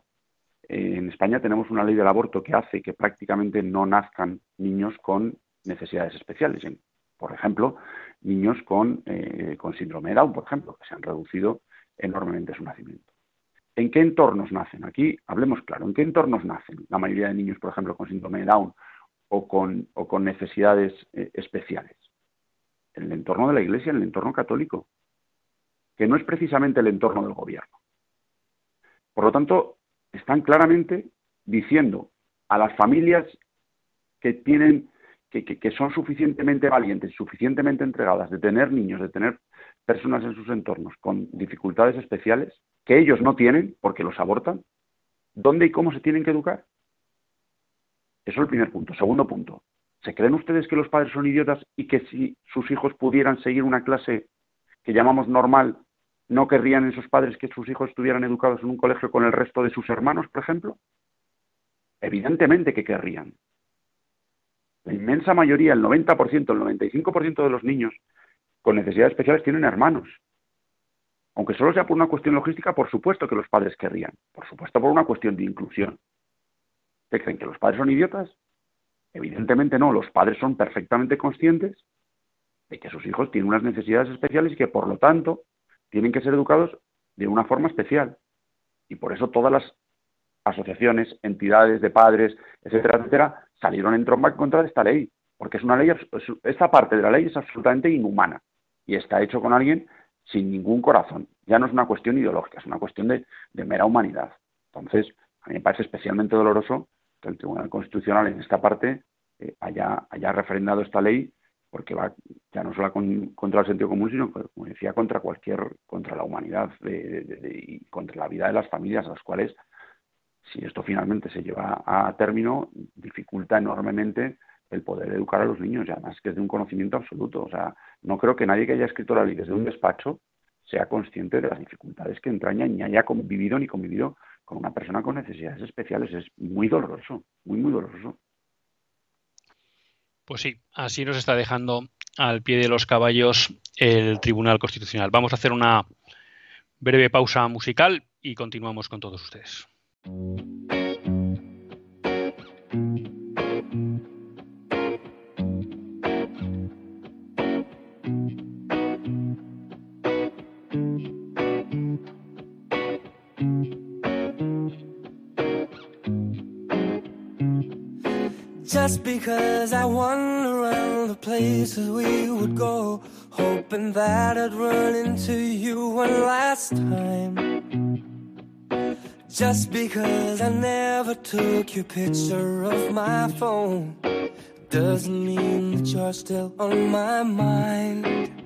en España tenemos una ley del aborto que hace que prácticamente no nazcan niños con necesidades especiales. Por ejemplo, niños con, eh, con síndrome de Down, por ejemplo, que se han reducido enormemente su nacimiento. ¿En qué entornos nacen? Aquí hablemos claro, ¿en qué entornos nacen la mayoría de niños, por ejemplo, con síndrome de Down o con, o con necesidades eh, especiales? En el entorno de la Iglesia, en el entorno católico que no es precisamente el entorno del gobierno. Por lo tanto, están claramente diciendo a las familias que tienen, que, son suficientemente valientes, suficientemente entregadas de tener niños, de tener personas en sus entornos con dificultades especiales, que ellos no tienen porque los abortan, ¿dónde y cómo se tienen que educar? Eso es el primer punto. Segundo punto, ¿se creen ustedes que los padres son idiotas y que si sus hijos pudieran seguir una clase que llamamos normal, ¿No querrían esos padres que sus hijos estuvieran educados en un colegio con el resto de sus hermanos, por ejemplo? Evidentemente que querrían. La inmensa mayoría, el 90%, el 95% de los niños con necesidades especiales tienen hermanos. Aunque solo sea por una cuestión logística, por supuesto que los padres querrían. Por supuesto por una cuestión de inclusión. ¿Qué creen que los padres son idiotas? Evidentemente no, los padres son perfectamente conscientes de que sus hijos tienen unas necesidades especiales y que por lo tanto tienen que ser educados de una forma especial. Y por eso todas las asociaciones, entidades de padres, etcétera, etcétera, salieron en tromba en contra de esta ley, porque es una ley, esta parte de la ley es absolutamente inhumana y está hecho con alguien sin ningún corazón. Ya no es una cuestión ideológica, es una cuestión de, mera humanidad. Entonces, a mí me parece especialmente doloroso que el Tribunal Constitucional en esta parte eh, haya, haya refrendado esta ley porque va ya no solo contra el sentido común, sino, como decía, contra cualquier, contra la humanidad y contra la vida de las familias, a las cuales, si esto finalmente se lleva a término, dificulta enormemente el poder educar a los niños, y además que es de un conocimiento absoluto. O sea, no creo que nadie que haya escrito la ley desde un despacho sea consciente de las dificultades que entraña ni haya convivido ni convivido con una persona con necesidades especiales. Es muy doloroso, muy, muy doloroso. Pues sí, así nos está dejando al pie de los caballos el Tribunal Constitucional. Vamos a hacer una breve pausa musical y continuamos con todos ustedes. Just because I wander around the places we would go, hoping that I'd run into you one last time. Just because I never took your picture of my phone, doesn't mean that you're still on my mind.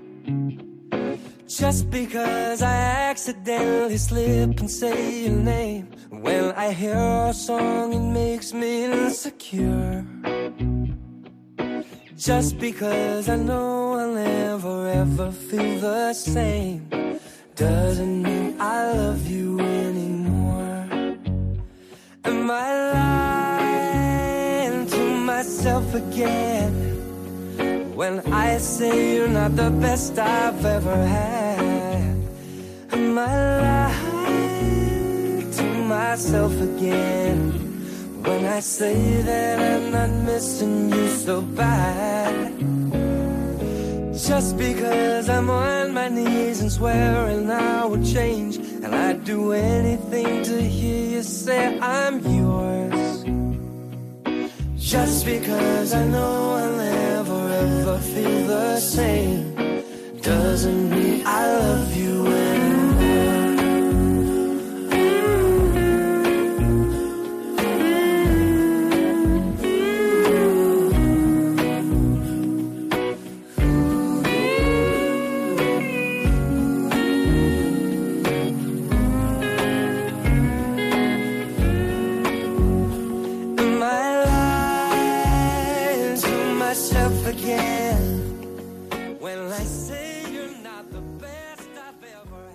Just because I accidentally slip and say your name When I hear a song it makes me insecure Just because I know I'll never ever feel the same Doesn't mean I love you anymore Am I lying to myself again? When I say you're not the best I've ever had, am I lying to myself again? When I say that I'm not missing you so bad, just because I'm on my knees and swearing I will change, and I'd do anything to hear you say I'm yours. Just because I know I'll never ever feel the same doesn't mean I love you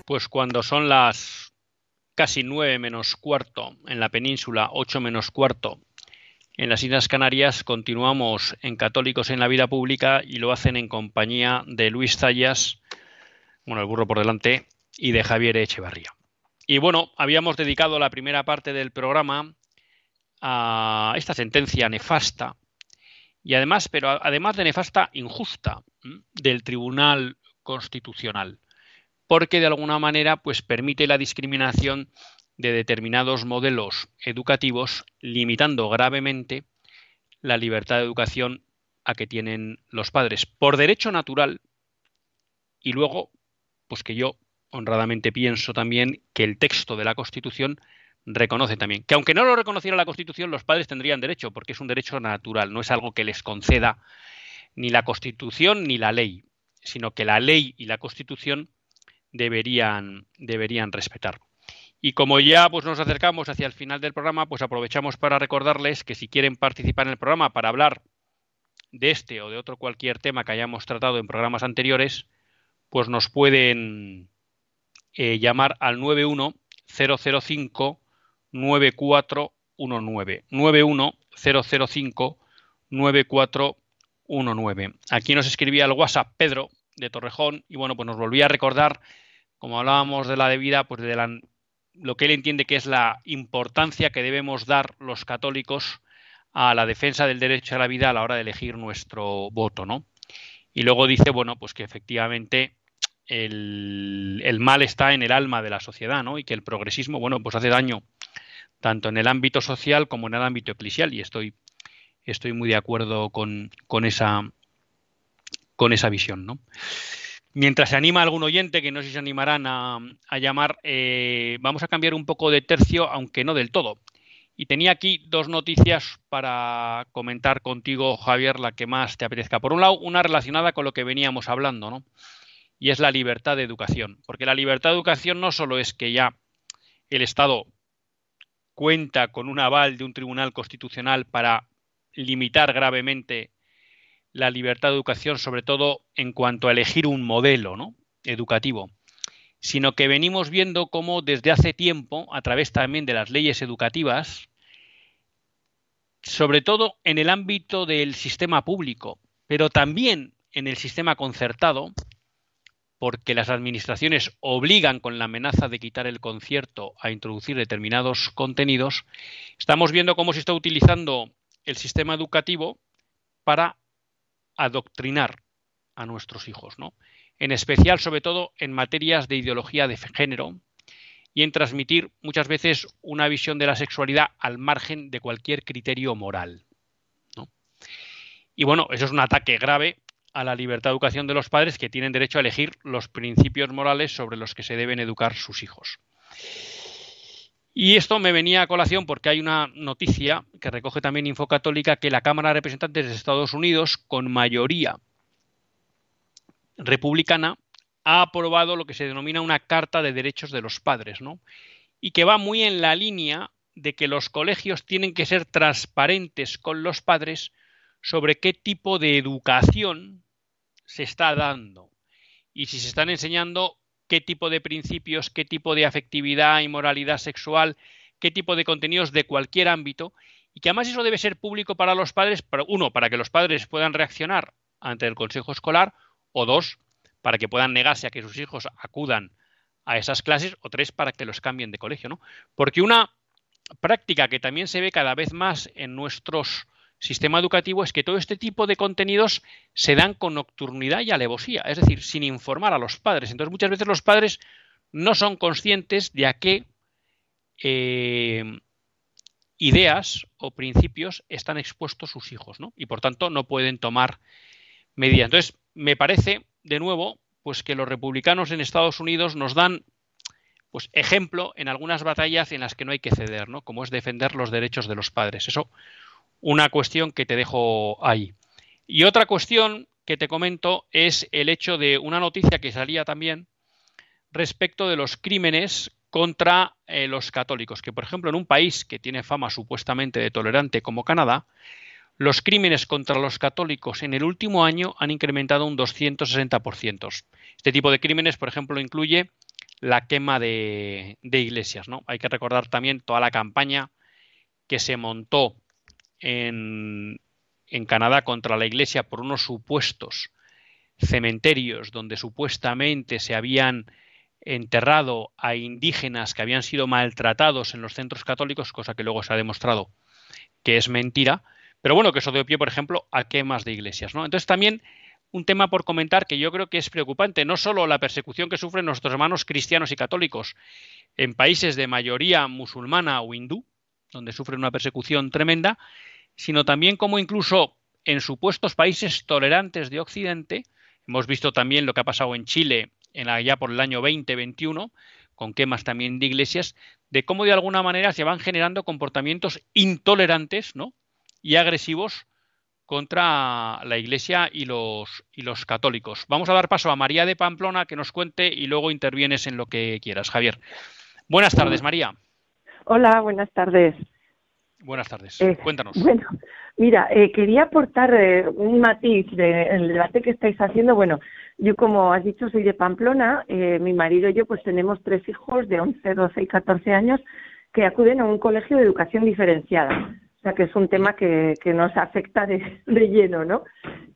Pues cuando son las casi nueve menos cuarto en la península, ocho menos cuarto en las Islas Canarias, continuamos en Católicos en la Vida Pública y lo hacen en compañía de Luis Zayas, bueno, el burro por delante, y de Javier Echevarría. Y bueno, habíamos dedicado la primera parte del programa a esta sentencia nefasta y además, pero además de nefasta, injusta del Tribunal Constitucional porque de alguna manera pues permite la discriminación de determinados modelos educativos, limitando gravemente la libertad de educación a que tienen los padres. Por derecho natural y luego pues que yo honradamente pienso también que el texto de la Constitución reconoce también que aunque no lo reconociera la Constitución los padres tendrían derecho porque es un derecho natural, no es algo que les conceda ni la Constitución ni la ley, sino que la ley y la Constitución deberían, deberían respetar. Y como ya pues, nos acercamos hacia el final del programa, pues aprovechamos para recordarles que si quieren participar en el programa para hablar de este o de otro cualquier tema que hayamos tratado en programas anteriores, pues nos pueden eh, llamar al 91005 9419 91005 9419. Aquí nos escribía el WhatsApp Pedro de Torrejón y bueno, pues nos volvía a recordar, como hablábamos de la debida, pues de lo que él entiende que es la importancia que debemos dar los católicos a la defensa del derecho a la vida a la hora de elegir nuestro voto, ¿no? Y luego dice, bueno, pues que efectivamente el, el, mal está en el alma de la sociedad, ¿no? Y que el progresismo, bueno, pues hace daño tanto en el ámbito social como en el ámbito eclesial, y estoy, estoy muy de acuerdo con, con esa, con esa visión, ¿no? Mientras se anima algún oyente, que no sé si se animarán a, llamar, eh, vamos a cambiar un poco de tercio, aunque no del todo. Y tenía aquí dos noticias para comentar contigo, Javier, la que más te apetezca. Por un lado, una relacionada con lo que veníamos hablando, ¿no? Y es la libertad de educación. Porque la libertad de educación no solo es que ya el Estado cuenta con un aval de un tribunal constitucional para limitar gravemente la libertad de educación, sobre todo en cuanto a elegir un modelo educativo, sino que venimos viendo cómo desde hace tiempo, a través también de las leyes educativas, sobre todo en el ámbito del sistema público, pero también en el sistema concertado, porque las administraciones obligan con la amenaza de quitar el concierto a introducir determinados contenidos, estamos viendo cómo se está utilizando el sistema educativo para adoctrinar a nuestros hijos, ¿no? En especial, sobre todo, en materias de ideología de género y en transmitir muchas veces una visión de la sexualidad al margen de cualquier criterio moral. Y bueno, eso es un ataque grave a la libertad de educación de los padres que tienen derecho a elegir los principios morales sobre los que se deben educar sus hijos. Y esto me venía a colación porque hay una noticia que recoge también Infocatólica que la Cámara de Representantes de Estados Unidos, con mayoría republicana, ha aprobado lo que se denomina una Carta de Derechos de los Padres, ¿no? Y que va muy en la línea de que los colegios tienen que ser transparentes con los padres sobre qué tipo de educación se está dando y si se están enseñando qué tipo de principios, qué tipo de afectividad y moralidad sexual, qué tipo de contenidos de cualquier ámbito y que además eso debe ser público para los padres, uno, para que los padres puedan reaccionar ante el consejo escolar o dos, para que puedan negarse a que sus hijos acudan a esas clases o tres, para que los cambien de colegio, ¿no? Porque una práctica que también se ve cada vez más en nuestros sistema educativo es que todo este tipo de contenidos se dan con nocturnidad y alevosía, es decir, sin informar a los padres. Entonces muchas veces los padres no son conscientes de a qué eh, ideas o principios están expuestos sus hijos, ¿no? Y por tanto no pueden tomar medidas. Entonces me parece, de nuevo, pues que los republicanos en Estados Unidos nos dan pues ejemplo en algunas batallas en las que no hay que ceder, ¿no? Como es defender los derechos de los padres. Eso una cuestión que te dejo ahí. Y otra cuestión que te comento es el hecho de una noticia que salía también respecto de los crímenes contra eh, los católicos, que por ejemplo en un país que tiene fama supuestamente de tolerante como Canadá, los crímenes contra los católicos en el último año han incrementado un 260%. Este tipo de crímenes, por ejemplo, incluye la quema de, de iglesias. ¿no? Hay que recordar también toda la campaña que se montó en, Canadá contra la Iglesia por unos supuestos cementerios donde supuestamente se habían enterrado a indígenas que habían sido maltratados en los centros católicos, cosa que luego se ha demostrado que es mentira, pero bueno, que eso dio pie, por ejemplo, a quemas de iglesias. ¿no? Entonces también un tema por comentar que yo creo que es preocupante, no solo la persecución que sufren nuestros hermanos cristianos y católicos en países de mayoría musulmana o hindú, donde sufren una persecución tremenda, sino también como incluso en supuestos países tolerantes de Occidente, hemos visto también lo que ha pasado en Chile en allá por el año 2021, con quemas también de iglesias, de cómo de alguna manera se van generando comportamientos intolerantes ¿no? y agresivos contra la Iglesia y los, y los católicos. Vamos a dar paso a María de Pamplona que nos cuente y luego intervienes en lo que quieras. Javier. Buenas tardes, María. Hola, buenas tardes. Buenas tardes. Eh, Cuéntanos. Bueno, mira, eh, quería aportar eh, un matiz del debate que estáis haciendo. Bueno, yo como has dicho soy de Pamplona, mi marido y yo pues tenemos tres hijos de 11, 12 y 14 años que acuden a un colegio de educación diferenciada. O sea que es un tema que, que nos afecta de, de lleno, ¿no?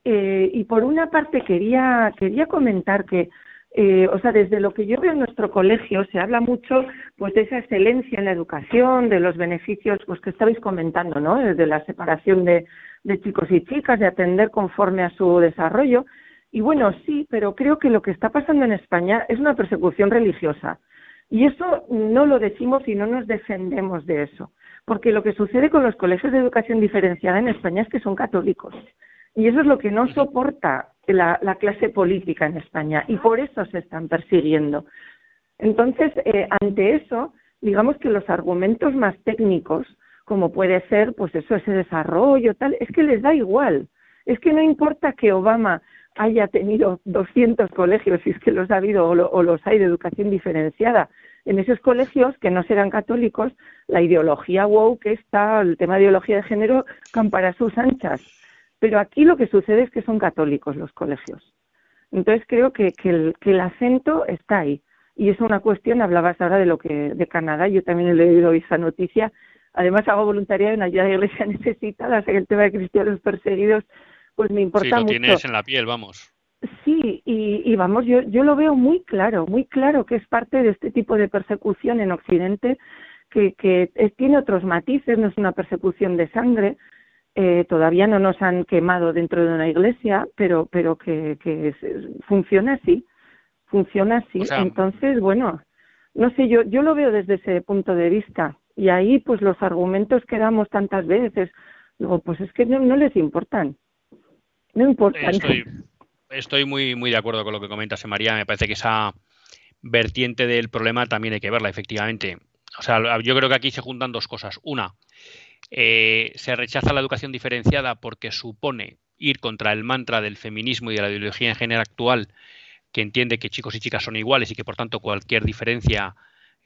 y por una parte quería, quería comentar que eh, o sea, desde lo que yo veo en nuestro colegio se habla mucho pues de esa excelencia en la educación, de los beneficios pues que estabais comentando, ¿no? De la separación de, de chicos y chicas, de atender conforme a su desarrollo. Y bueno, sí, pero creo que lo que está pasando en España es una persecución religiosa. Y eso no lo decimos y no nos defendemos de eso. Porque lo que sucede con los colegios de educación diferenciada en España es que son católicos. Y eso es lo que no soporta la, clase política en España y por eso se están persiguiendo. Entonces, eh, ante eso, digamos que los argumentos más técnicos, como puede ser, pues eso, ese desarrollo, tal, es que les da igual. Es que no importa que Obama haya tenido 200 colegios, si es que los ha habido o, o los hay de educación diferenciada. En esos colegios que no serán católicos, la ideología woke está, el tema de ideología de género, campara sus anchas pero aquí lo que sucede es que son católicos los colegios. Entonces creo que, el, acento está ahí. Y es una cuestión, hablabas ahora de lo que de Canadá, yo también he leído esa noticia. Además hago voluntariado en ayuda de iglesia necesitada, el tema de cristianos perseguidos, pues me importa sí, lo tienes en la piel, vamos. Sí, y, vamos, yo, yo lo veo muy claro, muy claro que es parte de este tipo de persecución en Occidente, que, que tiene otros matices, no es una persecución de sangre, eh, todavía no nos han quemado dentro de una iglesia, pero, pero que, que funciona así, funciona así. Entonces, bueno, no sé, yo, yo lo veo desde ese punto de vista. Y ahí, pues los argumentos que damos tantas veces, digo, pues es que no, no les importan. No importan. Estoy, estoy muy, muy de acuerdo con lo que comentas, María. Me parece que esa vertiente del problema también hay que verla, efectivamente. O sea, yo creo que aquí se juntan dos cosas. Una, eh, se rechaza la educación diferenciada porque supone ir contra el mantra del feminismo y de la ideología en género actual que entiende que chicos y chicas son iguales y que por tanto cualquier diferencia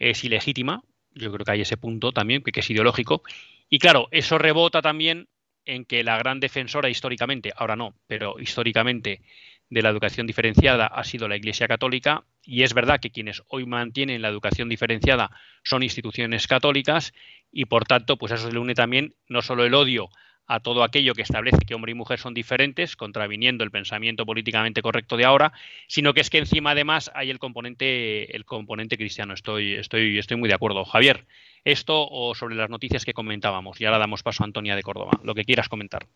es ilegítima. Yo creo que hay ese punto también, que, es ideológico. Y claro, eso rebota también en que la gran defensora históricamente, ahora no, pero históricamente de la educación diferenciada ha sido la Iglesia Católica y es verdad que quienes hoy mantienen la educación diferenciada son instituciones católicas y por tanto pues eso se le une también no solo el odio a todo aquello que establece que hombre y mujer son diferentes, contraviniendo el pensamiento políticamente correcto de ahora, sino que es que encima además hay el componente, el componente cristiano. Estoy, estoy, estoy muy de acuerdo. Javier, esto o sobre las noticias que comentábamos. Y ahora damos paso a Antonia de Córdoba. Lo que quieras comentar.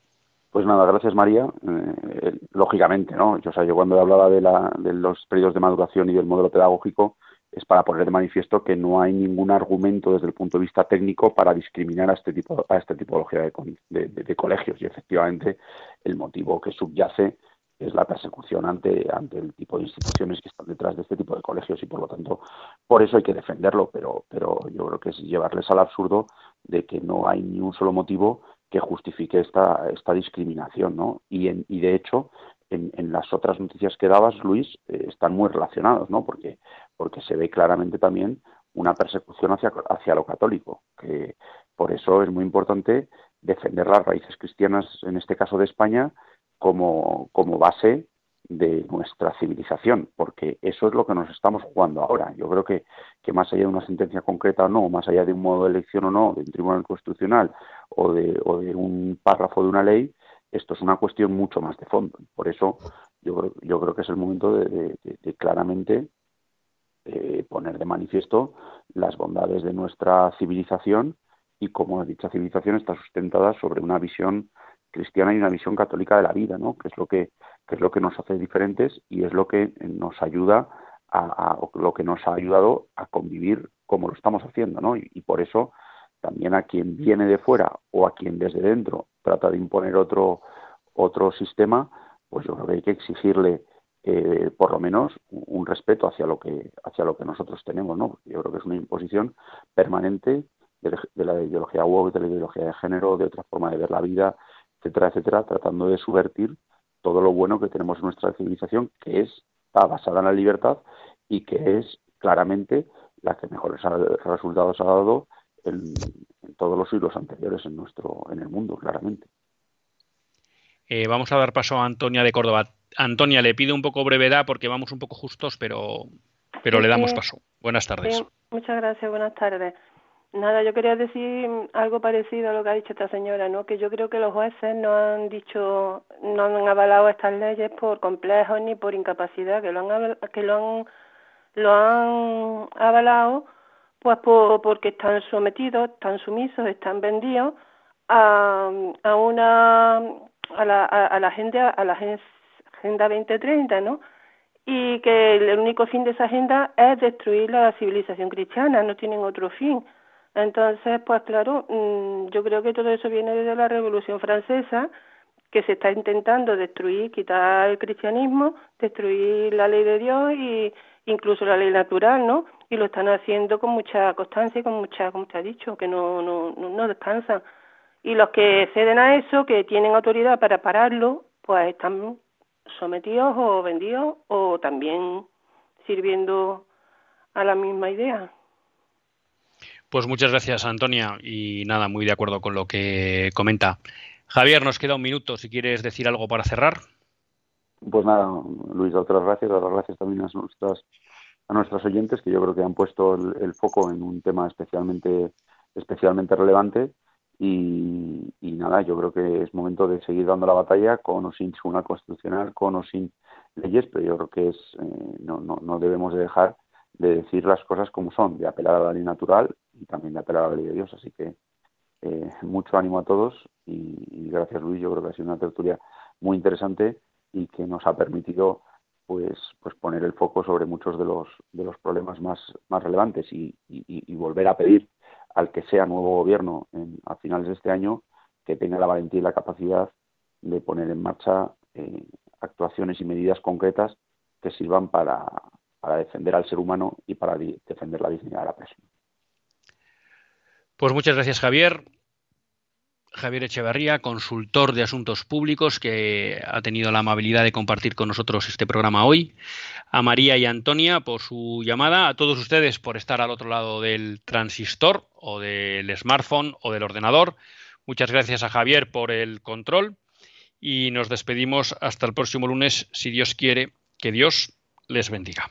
Pues nada, gracias María. Eh, lógicamente, ¿no? Yo, o yo cuando hablaba de, la, de los periodos de maduración y del modelo pedagógico, es para poner de manifiesto que no hay ningún argumento desde el punto de vista técnico para discriminar a este tipo a esta tipología de, colegios y efectivamente el motivo que subyace es la persecución ante ante el tipo de instituciones que están detrás de este tipo de colegios y por lo tanto por eso hay que defenderlo pero pero yo creo que es llevarles al absurdo de que no hay ni un solo motivo que justifique esta esta discriminación no y en, y de hecho en, las otras noticias que dabas, Luis, eh, están muy relacionados, ¿no? Porque, porque se ve claramente también una persecución hacia, hacia lo católico, que por eso es muy importante defender las raíces cristianas, en este caso de España, como, como base de nuestra civilización, porque eso es lo que nos estamos jugando ahora. Yo creo que, que más allá de una sentencia concreta o no, más allá de un modo de elección o no, de un tribunal constitucional o de, o de un párrafo de una ley, esto es una cuestión mucho más de fondo. Por eso yo, yo creo que es el momento de, claramente eh, poner de manifiesto las bondades de nuestra civilización y cómo dicha civilización está sustentada sobre una visión cristiana y una visión católica de la vida, ¿no? que es lo que es lo que nos hace diferentes y es lo que nos ayuda a, lo que nos ha ayudado a convivir como lo estamos haciendo, ¿no? y por eso también a quien viene de fuera o a quien desde dentro trata de imponer otro, otro sistema, pues yo creo que hay que exigirle eh, por lo menos un respeto hacia lo que hacia lo que nosotros tenemos, ¿no? yo creo que es una imposición permanente de, la ideología woke, de la ideología de género, de otra forma de ver la vida, etcétera, etcétera, tratando de subvertir todo lo bueno que tenemos en nuestra civilización, que es está basada en la libertad y que es claramente la que mejores resultados ha dado en, todos los siglos anteriores en nuestro en el mundo, claramente. Eh, vamos a dar paso a Antonia de Córdoba. Antonia, le pido un poco brevedad porque vamos un poco justos, pero, pero le damos paso. Buenas tardes. muchas gracias, buenas tardes. Nada, yo quería decir algo parecido a lo que ha dicho esta señora, ¿no? Que yo creo que los jueces no han dicho, no han avalado estas leyes por complejos ni por incapacidad, que lo han, que lo han, lo han avalado pues porque están sometidos, están sumisos, están vendidos a, a una a la, a, la agenda a la agenda 2030, ¿no? Y que el único fin de esa agenda es destruir la civilización cristiana, no tienen otro fin. Entonces, pues claro, mm, yo creo que todo eso viene desde la Revolución Francesa, que se está intentando destruir, quitar el cristianismo, destruir la ley de Dios y incluso la ley natural, ¿no? y lo están haciendo con mucha constancia y con mucha, como te ha dicho, que no, no, no descansan. Y los que ceden a eso, que tienen autoridad para pararlo, pues están sometidos o vendidos o también sirviendo a la misma idea. Pues muchas gracias, Antonia, y nada, muy de acuerdo con lo que comenta. Javier, nos queda un minuto, si quieres decir algo para cerrar. Pues nada, Luis, otras gracias, otras gracias también a nuestras a nuestros oyentes, que yo creo que han puesto el, foco en un tema especialmente, especialmente relevante. Y, nada, yo creo que es momento de seguir dando la batalla con o sin una constitucional, con o sin leyes, pero yo creo que es, eh, no, no, no debemos de dejar de decir las cosas como son, de apelar a la ley natural y también de apelar a la ley de Dios. Así que eh, mucho ánimo a todos y, gracias Luis, yo creo que ha sido una tertulia muy interesante y que nos ha permitido pues, pues poner el foco sobre muchos de los, de los problemas más, más relevantes y, volver a pedir al que sea nuevo gobierno a finales de este año que tenga la valentía y la capacidad de poner en marcha eh, actuaciones y medidas concretas que sirvan para, para defender al ser humano y para defender la dignidad de la persona. Pues muchas gracias, Javier. Javier Echeverría, consultor de asuntos públicos, que ha tenido la amabilidad de compartir con nosotros este programa hoy, a María y Antonia por su llamada, a todos ustedes por estar al otro lado del transistor o del smartphone o del ordenador. Muchas gracias a Javier por el control y nos despedimos hasta el próximo lunes, si Dios quiere. Que Dios les bendiga.